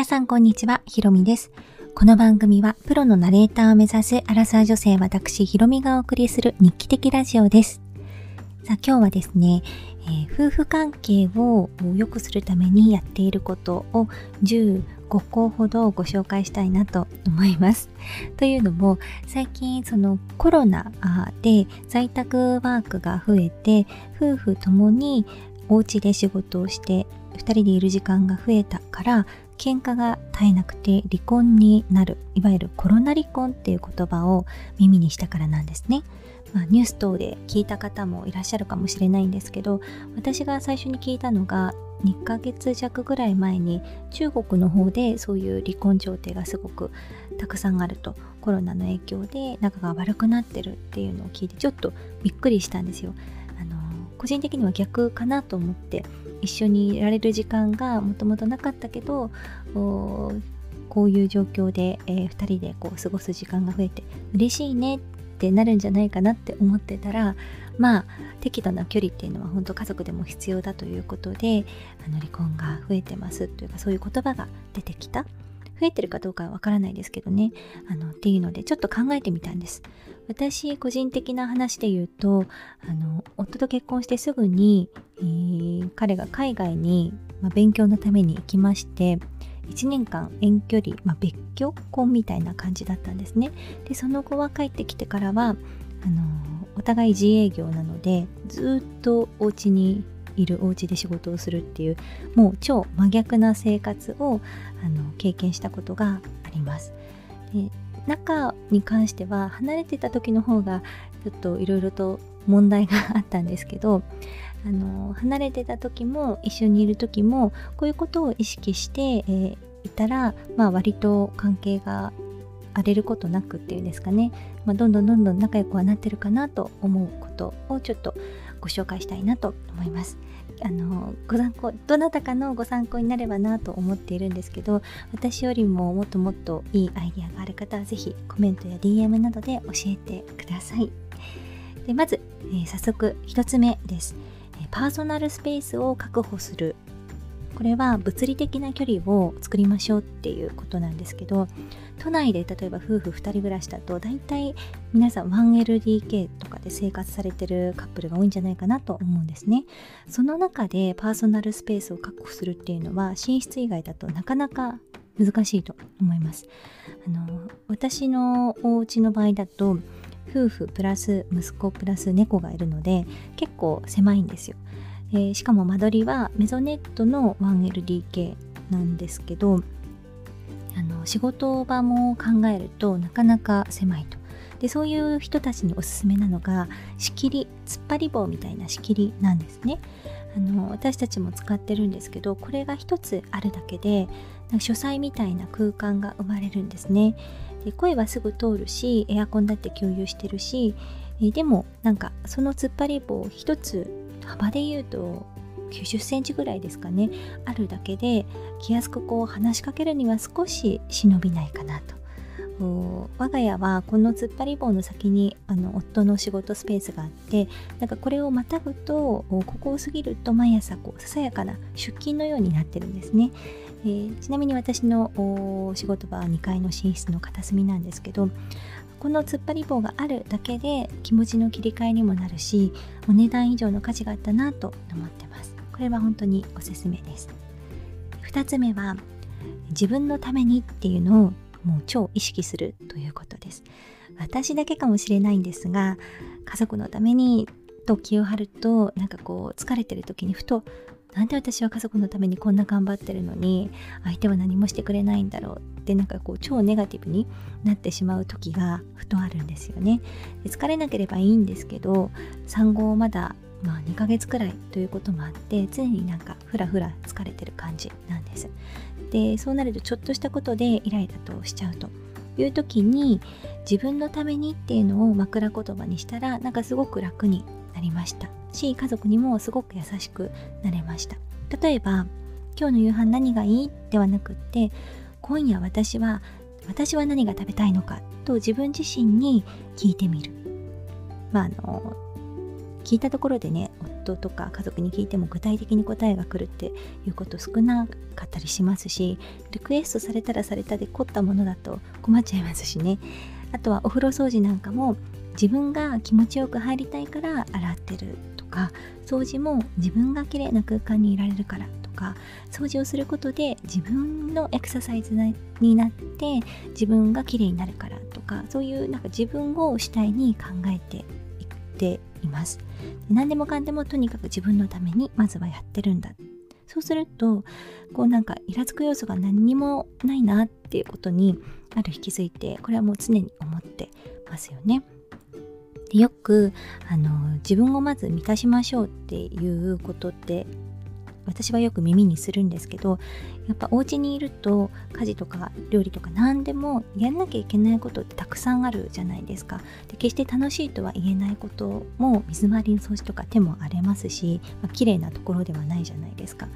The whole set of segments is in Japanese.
皆さんこんにちは、ひろみです。この番組はプロのナレーターを目指すアラサー女性私ひろみがお送りする日記的ラジオです。さあ今日はですね、えー、夫婦関係を良くするためにやっていることを15個ほどご紹介したいなと思います。というのも最近そのコロナで在宅ワークが増えて夫婦ともにお家で仕事をして2人でいる時間が増えたから喧嘩が絶えなくて離婚になるいわゆるコロナ離婚っていう言葉を耳にしたからなんですね、まあ、ニュース等で聞いた方もいらっしゃるかもしれないんですけど私が最初に聞いたのが2ヶ月弱ぐらい前に中国の方でそういう離婚調停がすごくたくさんあるとコロナの影響で仲が悪くなってるっていうのを聞いてちょっとびっくりしたんですよ。あの個人的には逆かなと思って一緒にいられる時間がもともとなかったけどこういう状況で、えー、2人でこう過ごす時間が増えて嬉しいねってなるんじゃないかなって思ってたらまあ適度な距離っていうのは本当家族でも必要だということであの離婚が増えてますというかそういう言葉が出てきた。増えてるかどうかはわからないですけどね。あのっていうのでちょっと考えてみたんです。私個人的な話で言うとあの夫と結婚してすぐに、えー、彼が海外に、まあ、勉強のために行きまして1年間遠距離、まあ、別居婚みたいな感じだったんですね。でその後は帰ってきてからはあのお互い自営業なのでずっとお家にいるお家で仕事をするっていうもう超真逆な生活をあの経験したことがあります。で中に関しては離れてた時の方がちょっといろいろと問題があったんですけどあの離れてた時も一緒にいる時もこういうことを意識して、えー、いたら、まあ、割と関係が荒れることなくっていうんですかね、まあ、どんどんどんどん仲良くはなってるかなと思うことをちょっとご紹介したいなと思います。あのご参考どなたかのご参考になればなと思っているんですけど私よりももっともっといいアイデアがある方は是非コメントや DM などで教えてください。でまず、えー、早速1つ目です。パーソナルスペースを確保するこれは物理的な距離を作りましょうっていうことなんですけど都内で例えば夫婦2人暮らしだと大体皆さん 1LDK とかで生活されてるカップルが多いんじゃないかなと思うんですね。その中でパーソナルスペースを確保するっていうのは寝室以外だとなかなか難しいと思います。あの私のお家の場合だと夫婦プラス息子プラス猫がいるので結構狭いんですよ。えー、しかも間取りはメゾネットの 1LDK なんですけどあの仕事場も考えるとなかなか狭いと。でそういう人たちにおすすめなのが仕切り突っ張り棒みたいな仕切りなんですね。あの私たちも使ってるんですけどこれが一つあるだけで書斎みたいな空間が生まれるんですね。で声はすぐ通るしエアコンだって共有してるしでもなんかその突っ張り棒一つ幅で言うと90センチぐらいですかね。あるだけで気安くこう話しかけるには少し忍びないかなと。我が家はこの突っ張り棒の先にあの夫の仕事スペースがあってなんかこれをまたぐとここを過ぎると毎朝こうささやかな出勤のようになってるんですね、えー、ちなみに私の仕事場は2階の寝室の片隅なんですけどこの突っ張り棒があるだけで気持ちの切り替えにもなるしお値段以上の価値があったなと思ってます。これは本当におすすめです。2つ目は自分のためにっていうのをもう超意識するということです。私だけかもしれないんですが家族のためにと気を張るとなんかこう疲れてる時にふとなんで私は家族のためにこんな頑張ってるのに相手は何もしてくれないんだろうってなんかこう超ネガティブになってしまう時がふとあるんですよね。で疲れなければいいんですけど産後まだまあ2ヶ月くらいということもあって常になんかふらふら疲れてる感じなんです。でそうなるとちょっとしたことでイライラとしちゃうという時に自分のためにっていうのを枕言葉にしたらなんかすごく楽になりました。し家族にもすごく優しくなれました。例えば今日の夕飯何がいい？ではなくって今夜私は私は何が食べたいのか？と自分自身に聞いてみる。まああの聞いたところでね夫とか家族に聞いても具体的に答えが来るっていうこと少なかったりしますしリクエストされたらされたで凝ったものだと困っちゃいますしね。あとはお風呂掃除なんかも自分が気持ちよく入りたいから洗ってる。か掃除も自分が綺麗な空間にいられるからとか掃除をすることで自分のエクササイズになって自分が綺麗になるからとかそういうなんか自分を主体に考えていっています何でもかんでもとにかく自分のためにまずはやってるんだそうするとこうなんかイラつく要素が何にもないなっていうことにある引きづいてこれはもう常に思ってますよね。でよくあの自分をまず満たしましょうっていうことって私はよく耳にするんですけどやっぱお家にいると家事とか料理とか何でもやんなきゃいけないことってたくさんあるじゃないですか。で決して楽しいとは言えないことも水回りの掃除とか手も荒れますし、まあ、綺麗なところではないじゃないですか、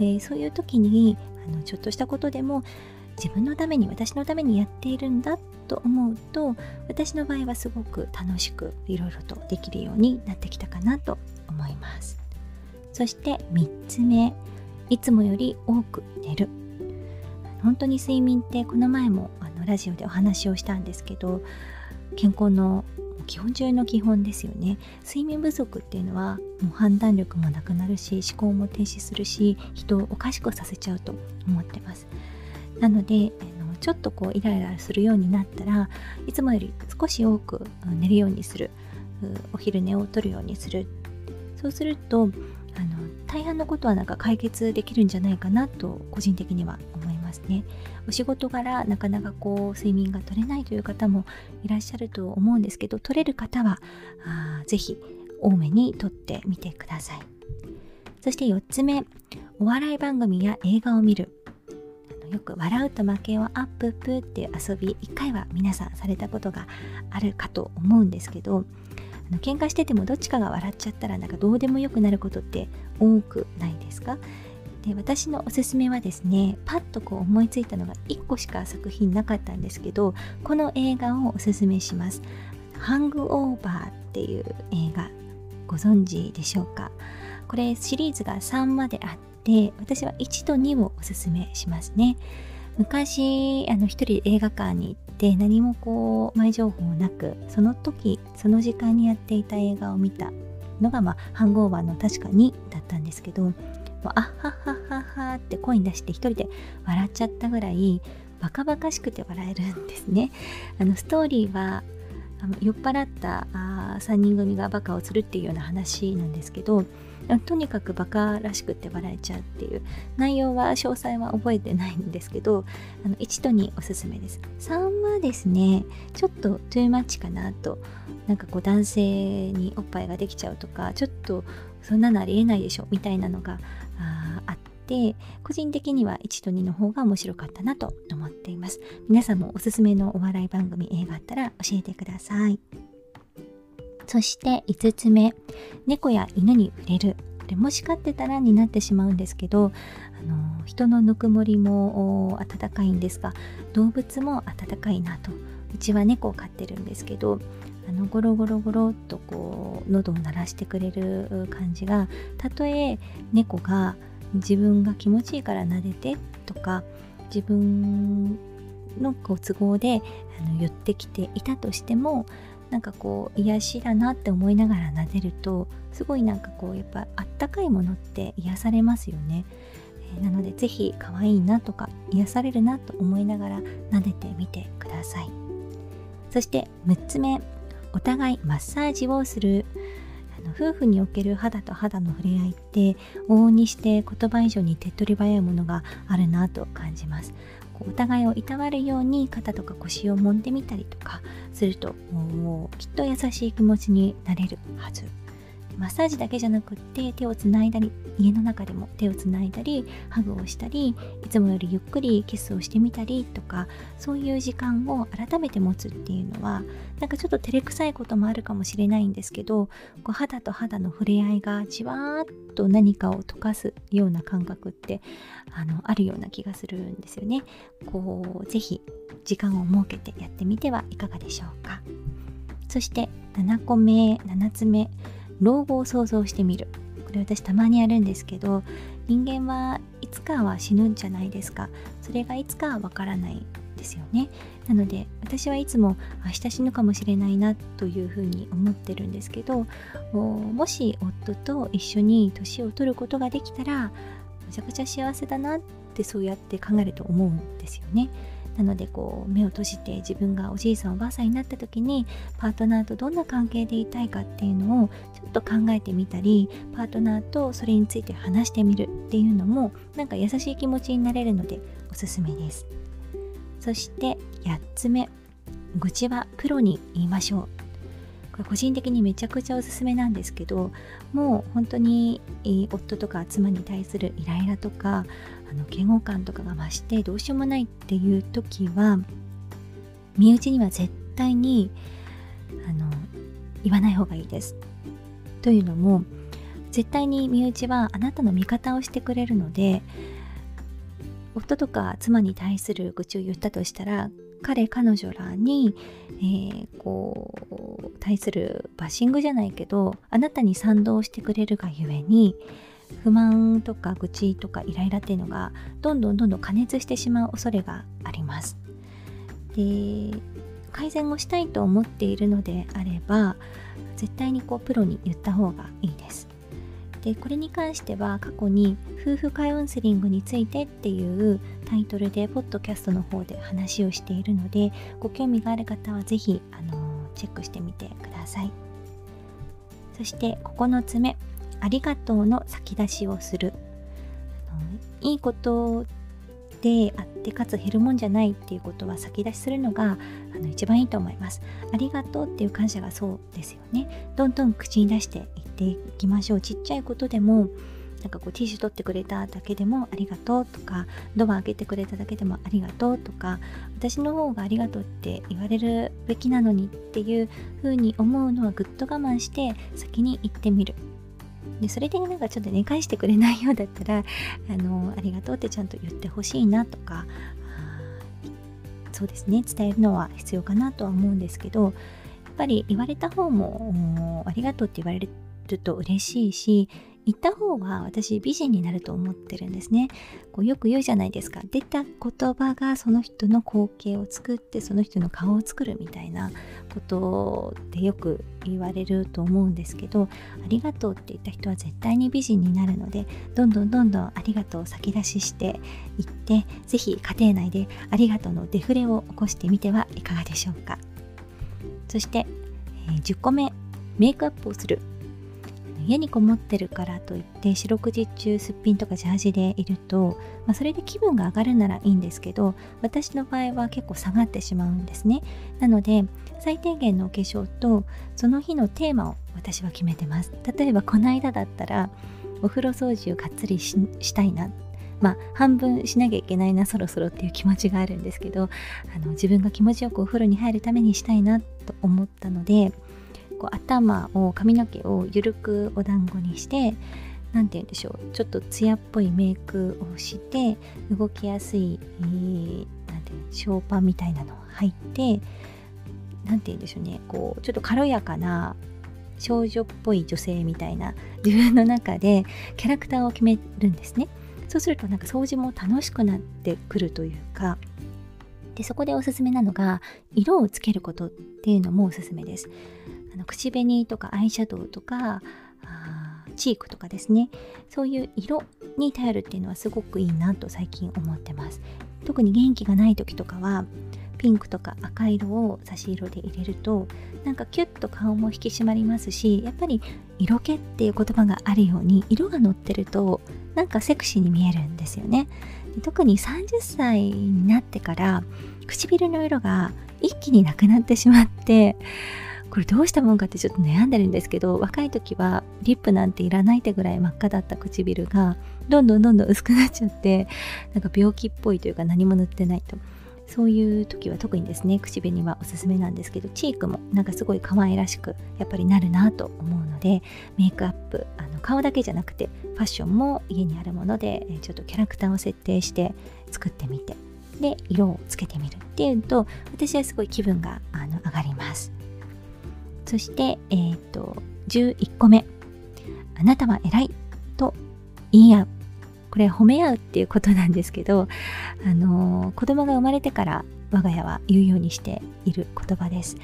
え、そういう時にあのちょっとしたことでも自分のために私のためにやっているんだと思うと私の場合はすごく楽しくいろいろとできるようになってきたかなと思います。そして3つ目いつもより多く寝る。本当に睡眠ってこの前もあのラジオでお話をしたんですけど健康の基本中の基本ですよね。睡眠不足っていうのはもう判断力もなくなるし思考も停止するし人をおかしくさせちゃうと思ってます。なのでちょっとこうイライラするようになったらいつもより少し多く寝るようにするお昼寝をとるようにする。そうするとあの大半のことはなんか解決できるんじゃないかなと個人的には思いますね。お仕事柄なかなかこう睡眠が取れないという方もいらっしゃると思うんですけど取れる方はあぜひ多めにとってみてください。そして4つ目お笑い番組や映画を見る。よく笑うと負けをアッププっていう遊び1回は皆さんされたことがあるかと思うんですけどあの喧嘩しててもどっちかが笑っちゃったらなんかどうでもよくなることって多くないですか？で私のおすすめはですねパッとこう思いついたのが1個しか作品なかったんですけどこの映画をおすすめします。ハングオーバーっていう映画ご存知でしょうか？これシリーズが3まであっで私は1と2をおすすめしますね。昔あの一人映画館に行って何もこう前情報なくその時その時間にやっていた映画を見たのが、まあ、ハングオーバーの確かにだったんですけどもうあっはっはっはっはって声に出して一人で笑っちゃったぐらいバカバカしくて笑えるんですね。あのストーリーは酔っ払ったあ3人組がバカをするっていうような話なんですけどとにかくバカらしくって笑えちゃうっていう。内容は詳細は覚えてないんですけどあの1と2おすすめです。3はですねちょっとトゥーマッチかなと。なんかこう男性におっぱいができちゃうとかちょっとそんなのありえないでしょみたいなのがああって個人的には1と2の方が面白かったなと思っています。皆さんもおすすめのお笑い番組映画あったら教えてください。そして5つ目。猫や犬に触れる。これもし飼ってたらになってしまうんですけどあの人のぬくもりも温かいんですが動物も温かいなと。うちは猫を飼ってるんですけどあのゴロゴロゴロっとこう喉を鳴らしてくれる感じがたとえ猫が自分が気持ちいいから撫でてとか自分のご都合であの寄ってきていたとしてもなんかこう癒しだなって思いながら撫でるとすごいなんかこうやっぱあったかいものって癒されますよね、なので是非可愛いなとか癒されるなと思いながら撫でてみてください。そして6つ目お互いマッサージをする。の夫婦における肌と肌の触れ合いって往々にして言葉以上に手っ取り早いものがあるなと感じます。お互いをいたわるように肩とか腰を揉んでみたりとかするともうきっと優しい気持ちになれるはず。マッサージだけじゃなくって手をつないだり家の中でも手をつないだりハグをしたりいつもよりゆっくりキスをしてみたりとかそういう時間を改めて持つっていうのはなんかちょっと照れくさいこともあるかもしれないんですけどこう肌と肌の触れ合いがじわーっと何かを溶かすような感覚ってあのあるような気がするんですよね。こうぜひ時間を設けてやってみてはいかがでしょうか。そして7個目7つ目老後を想像してみる。これ私たまにやるんですけど人間はいつかは死ぬんじゃないですか。それがいつかはわからないですよね。なので私はいつも明日死ぬかもしれないなというふうに思ってるんですけどもし夫と一緒に年を取ることができたらめちゃくちゃ幸せだなってそうやって考えると思うんですよね。なのでこう目を閉じて自分がおじいさんおばあさんになった時にパートナーとどんな関係でいたいかっていうのをちょっと考えてみたりパートナーとそれについて話してみるっていうのもなんか優しい気持ちになれるのでおすすめです。そして8つ目。愚痴はプロに言いましょう。これ個人的にめちゃくちゃおすすめなんですけどもう本当に夫とか妻に対するイライラとかの嫌悪感とかが増してどうしようもないっていう時は身内には絶対にあの言わない方がいいです。というのも絶対に身内はあなたの味方をしてくれるので夫とか妻に対する愚痴を言ったとしたら彼彼女らに、えー、こう対するバッシングじゃないけどあなたに賛同してくれるがゆえに不満とか愚痴とかイライラっていうのがどんどんどんどん加熱してしまう恐れがあります。で改善をしたいと思っているのであれば絶対にこうプロに言った方がいいです。でこれに関しては過去に夫婦カウンセリングについてっていうタイトルでポッドキャストの方で話をしているのでご興味がある方は是非あのチェックしてみてくださいそして9つ目ありがとうの先出しをする。いいことであってかつ減るもんじゃないっていうことは先出しするのがあの一番いいと思います。ありがとうっていう感謝がそうですよね。どんどん口に出していっていきましょう。ちっちゃいことでもなんかこうティッシュ取ってくれただけでもありがとうとかドア開けてくれただけでもありがとうとか私の方がありがとうって言われるべきなのにっていう風に思うのはぐっと我慢して先に言ってみる。でそれでなんかちょっとね返してくれないようだったらあのありがとうってちゃんと言ってほしいなとかそうですね伝えるのは必要かなとは思うんですけどやっぱり言われた方もありがとうって言われると嬉しいし言った方が私美人になると思ってるんですね。こうよく言うじゃないですか。出た言葉がその人の光景を作ってその人の顔を作るみたいなことでよく言われると思うんですけどありがとうって言った人は絶対に美人になるのでどんどんどんどんありがとうを先出ししていって是非家庭内でありがとうのデフレを起こしてみてはいかがでしょうか。そして、えー、10個目メイクアップをする。家にこもってるからといって四六時中すっぴんとかジャージでいると、まあ、それで気分が上がるならいいんですけど私の場合は結構下がってしまうんですね。なので最低限のお化粧とその日のテーマを私は決めてます。例えばこの間だったらお風呂掃除をがっつりしたいな。まあ半分しなきゃいけないなそろそろっていう気持ちがあるんですけどあの自分が気持ちよくお風呂に入るためにしたいなと思ったのでこう頭を髪の毛をゆるくお団子にして何て言うんでしょう。ちょっと艶っぽいメイクをして動きやすい、えー、てショーパンみたいなのを入って何て言うんでしょうね。こうちょっと軽やかな少女っぽい女性みたいな自分の中でキャラクターを決めるんですね。そうするとなんか掃除も楽しくなってくるというかでそこでおすすめなのが色をつけることっていうのもおすすめです。あの口紅とかアイシャドウとかあチークとかですね。そういう色に頼るっていうのはすごくいいなと最近思ってます。特に元気がない時とかはピンクとか赤色を差し色で入れるとなんかキュッと顔も引き締まりますしやっぱり色気っていう言葉があるように色が乗ってるとなんかセクシーに見えるんですよね。特に30歳になってから唇の色が一気になくなってしまってこれどうしたもんかってちょっと悩んでるんですけど若い時はリップなんていらないってぐらい真っ赤だった唇がどんどんどんどん薄くなっちゃってなんか病気っぽいというか何も塗ってないと。そういう時は特にですね口紅はおすすめなんですけどチークもなんかすごい可愛らしくやっぱりなるなと思うのでメイクアップあの顔だけじゃなくてファッションも家にあるものでちょっとキャラクターを設定して作ってみてで色をつけてみるっていうと私はすごい気分があの上がります。そして、え、ー、と、11個目。あなたは偉いと言。いやこれ褒め合うっていうことなんですけどあの子供が生まれてから我が家は言うようにしている言葉です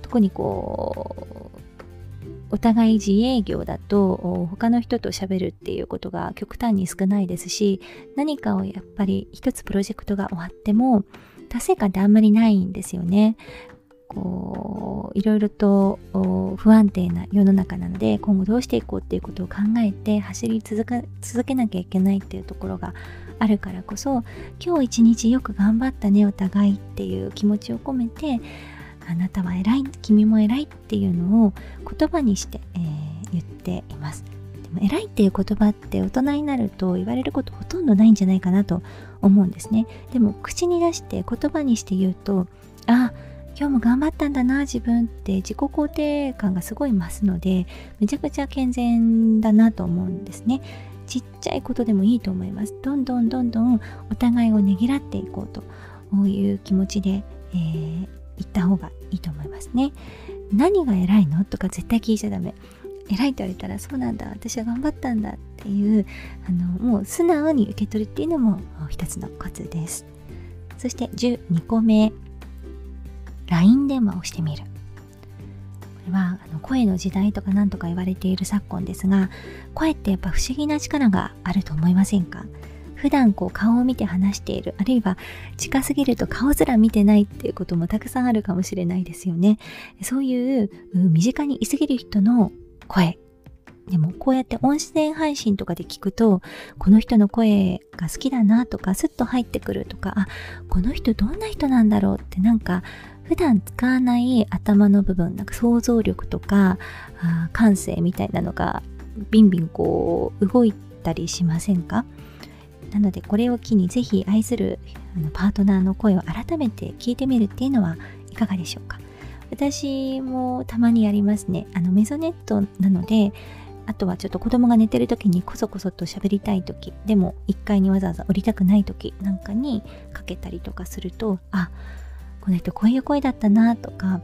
特にこうお互い自営業だと他の人と喋るっていうことが極端に少ないですし何かをやっぱり一つプロジェクトが終わっても達成感ってあんまりないんですよね。こういろいろと不安定な世の中なので今後どうしていこうっていうことを考えて走り続か続けなきゃいけないっていうところがあるからこそ今日一日よく頑張ったねお互いっていう気持ちを込めてあなたは偉い君も偉いっていうのを言葉にして、えー、言っています。でも偉いっていう言葉って大人になると言われることほとんどないんじゃないかなと思うんですね。でも口に出して言葉にして言うとああ今日も頑張ったんだな自分って自己肯定感がすごい増すのでめちゃくちゃ健全だなと思うんですねちっちゃいことでもいいと思いますどんどんどんどんお互いをねぎらっていこうという気持ちで、えー、言った方がいいと思いますね。何が偉いの？とか絶対聞いちゃダメ。偉いって言われたらそうなんだ私は頑張ったんだっていうあのもう素直に受け取るっていうのも一つのコツです。そして12個目 LINE 電話をしてみる。これはあの声の時代とか何とか言われている昨今ですが声ってやっぱ不思議な力があると思いませんか？普段こう顔を見て話しているあるいは近すぎると顔すら見てないっていうこともたくさんあるかもしれないですよね。そういう身近にいすぎる人の声。でもこうやって音声配信とかで聞くとこの人の声が好きだなとかスッと入ってくるとかあこの人どんな人なんだろうってなんか普段使わない頭の部分なんか想像力とか感性みたいなのがビンビンこう動いたりしませんか？なのでこれを機にぜひ愛するパートナーの声を改めて聞いてみるっていうのはいかがでしょうか？私もたまにやりますね。あのメゾネットなのであとはちょっと子供が寝てる時にこそこそと喋りたい時でも1階にわざわざ降りたくない時なんかにかけたりとかするとあこの人こういう声だったなとか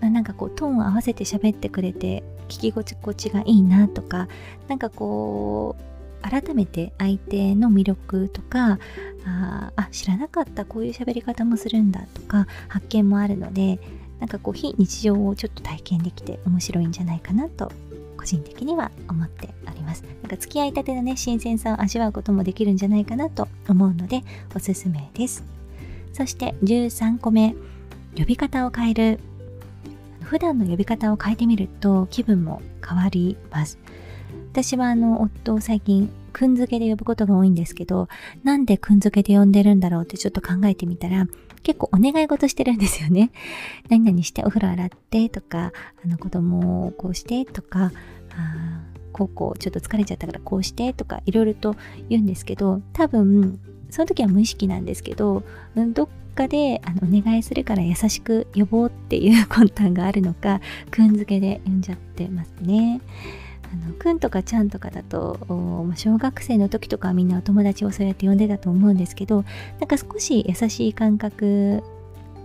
なんかこうトーンを合わせて喋ってくれて聞き心地がいいなとかなんかこう改めて相手の魅力とかああ知らなかったこういう喋り方もするんだとか発見もあるのでなんかこう非日常をちょっと体験できて面白いんじゃないかなと個人的には思っております。なんか付き合いたてのね新鮮さを味わうこともできるんじゃないかなと思うのでおすすめです。そして13個目。呼び方を変える。普段の呼び方を変えてみると気分も変わります。私はあの夫を最近くんづけで呼ぶことが多いんですけどなんでくんづけで呼んでるんだろうってちょっと考えてみたら結構お願い事してるんですよね。何々してお風呂洗ってとかあの子供をこうしてとかあこうこうちょっと疲れちゃったからこうしてとかいろいろと言うんですけど多分その時は無意識なんですけど、どっかであのお願いするから優しく呼ぼうっていう魂胆があるのかくんづけで呼んじゃってますね。あのくんとかちゃんとかだと小学生の時とかはみんなお友達をそうやって呼んでたと思うんですけどなんか少し優しい感覚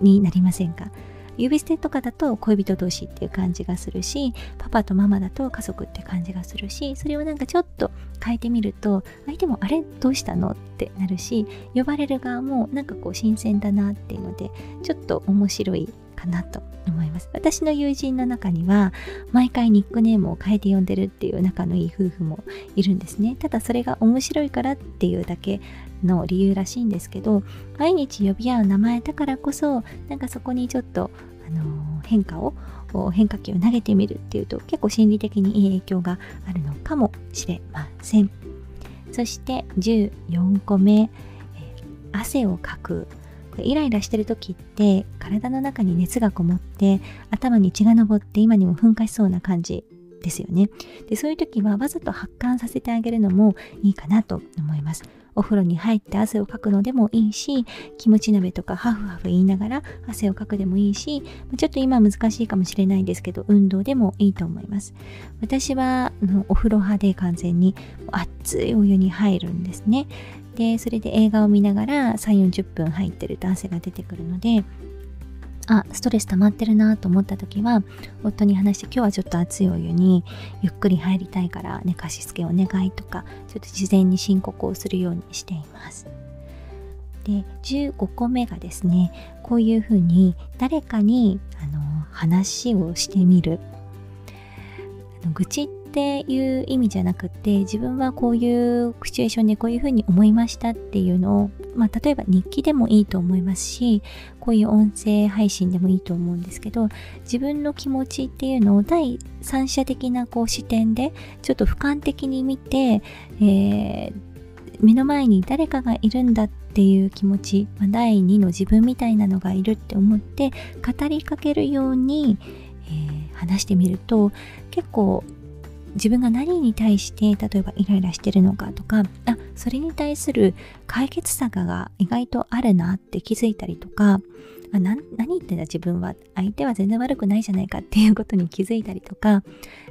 になりませんか？指捨てとかだと恋人同士っていう感じがするしパパとママだと家族って感じがするしそれをなんかちょっと変えてみると相手もあれどうしたのってなるし呼ばれる側もなんかこう新鮮だなっていうのでちょっと面白いかなと思います。私の友人の中には毎回ニックネームを変えて呼んでるっていう仲のいい夫婦もいるんですね。ただそれが面白いからっていうだけの理由らしいんですけど毎日呼び合う名前だからこそなんかそこにちょっと、あのー、変化を変化球を投げてみるっていうと結構心理的にいい影響があるのかもしれません。そして14個目、え汗をかく。イライラしてる時って体の中に熱がこもって頭に血が上って今にも噴火しそうな感じですよね。でそういう時はわざと発汗させてあげるのもいいかなと思います。お風呂に入って汗をかくのでもいいしキムチ鍋とかハフハフ言いながら汗をかくでもいいしちょっと今難しいかもしれないですけど運動でもいいと思います。私はお風呂派で完全に熱いお湯に入るんですね。でそれで映画を見ながら3 4 0分入ってると汗が出てくるのであストレス溜まってるなと思った時は夫に話して今日はちょっと熱いお湯にゆっくり入りたいから寝かしつけお願いとかちょっと事前に申告をするようにしています。で15個目がですねこういうふうに誰かにあの話をしてみる。あの愚痴っていう意味じゃなくて自分はこういうシチュエーションでこういうふうに思いましたっていうのを、まあ、例えば日記でもいいと思いますしこういう音声配信でもいいと思うんですけど自分の気持ちっていうのを第三者的なこう視点でちょっと俯瞰的に見て、えー、目の前に誰かがいるんだっていう気持ち、まあ、第2の自分みたいなのがいるって思って語りかけるように、えー、話してみると結構自分が何に対して例えばイライラしてるのかとかあそれに対する解決策が意外とあるなって気づいたりとかあ何言ってんだ自分は相手は全然悪くないじゃないかっていうことに気づいたりとか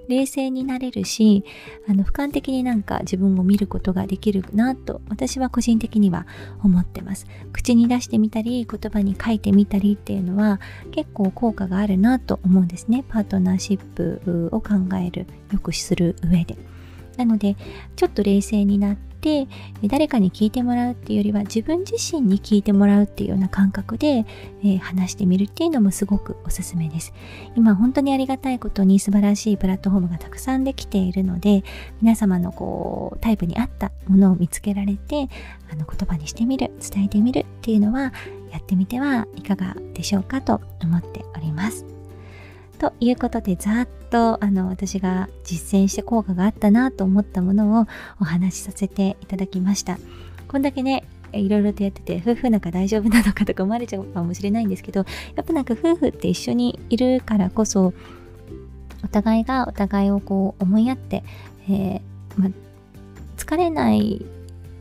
冷静になれるしあの俯瞰的になんか自分を見ることができるなと私は個人的には思ってます。口に出してみたり言葉に書いてみたりっていうのは結構効果があるなと思うんですね。パートナーシップを考えるよくする上で。なのでちょっと冷静になって誰かに聞いてもらうっていうよりは自分自身に聞いてもらうっていうような感覚で、えー、話してみるっていうのもすごくおすすめです。今本当にありがたいことに素晴らしいプラットフォームがたくさんできているので皆様のこうタイプに合ったものを見つけられてあの言葉にしてみる伝えてみるっていうのはやってみてはいかがでしょうかと思っております。ということでざっとあの私が実践して効果があったなと思ったものをお話しさせていただきました。こんだけねいろいろとやってて夫婦仲大丈夫なのかとか思われちゃうかもしれないんですけどやっぱなんか夫婦って一緒にいるからこそお互いがお互いをこう思いやって、えーま、疲れない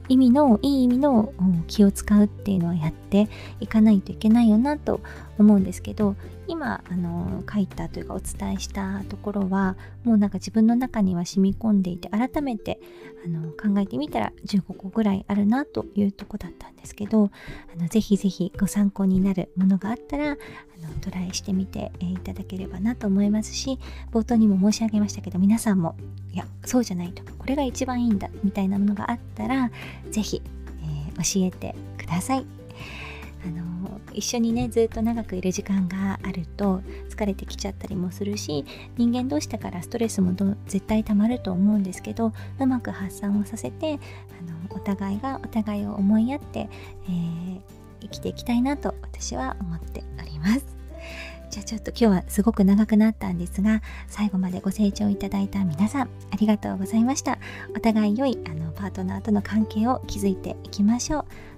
意味のいい意味の気を使うっていうのはやっていかないといけないよなと思うんですけど今あの書いたというかお伝えしたところはもうなんか自分の中には染み込んでいて改めてあの考えてみたら15個ぐらいあるなというとこだったんですけどあのぜひぜひご参考になるものがあったらあのトライしてみていただければなと思いますし冒頭にも申し上げましたけど皆さんもいやそうじゃないとこれが一番いいんだみたいなものがあったらぜひ、えー、教えてください。あの一緒にねずっと長くいる時間があると疲れてきちゃったりもするし人間同士だからストレスも絶対たまると思うんですけどうまく発散をさせてあのお互いがお互いを思いやって、えー、生きていきたいなと私は思っております。じゃあちょっと今日はすごく長くなったんですが最後までご清聴いただいた皆さんありがとうございました。お互い良いあのパートナーとの関係を築いていきましょう。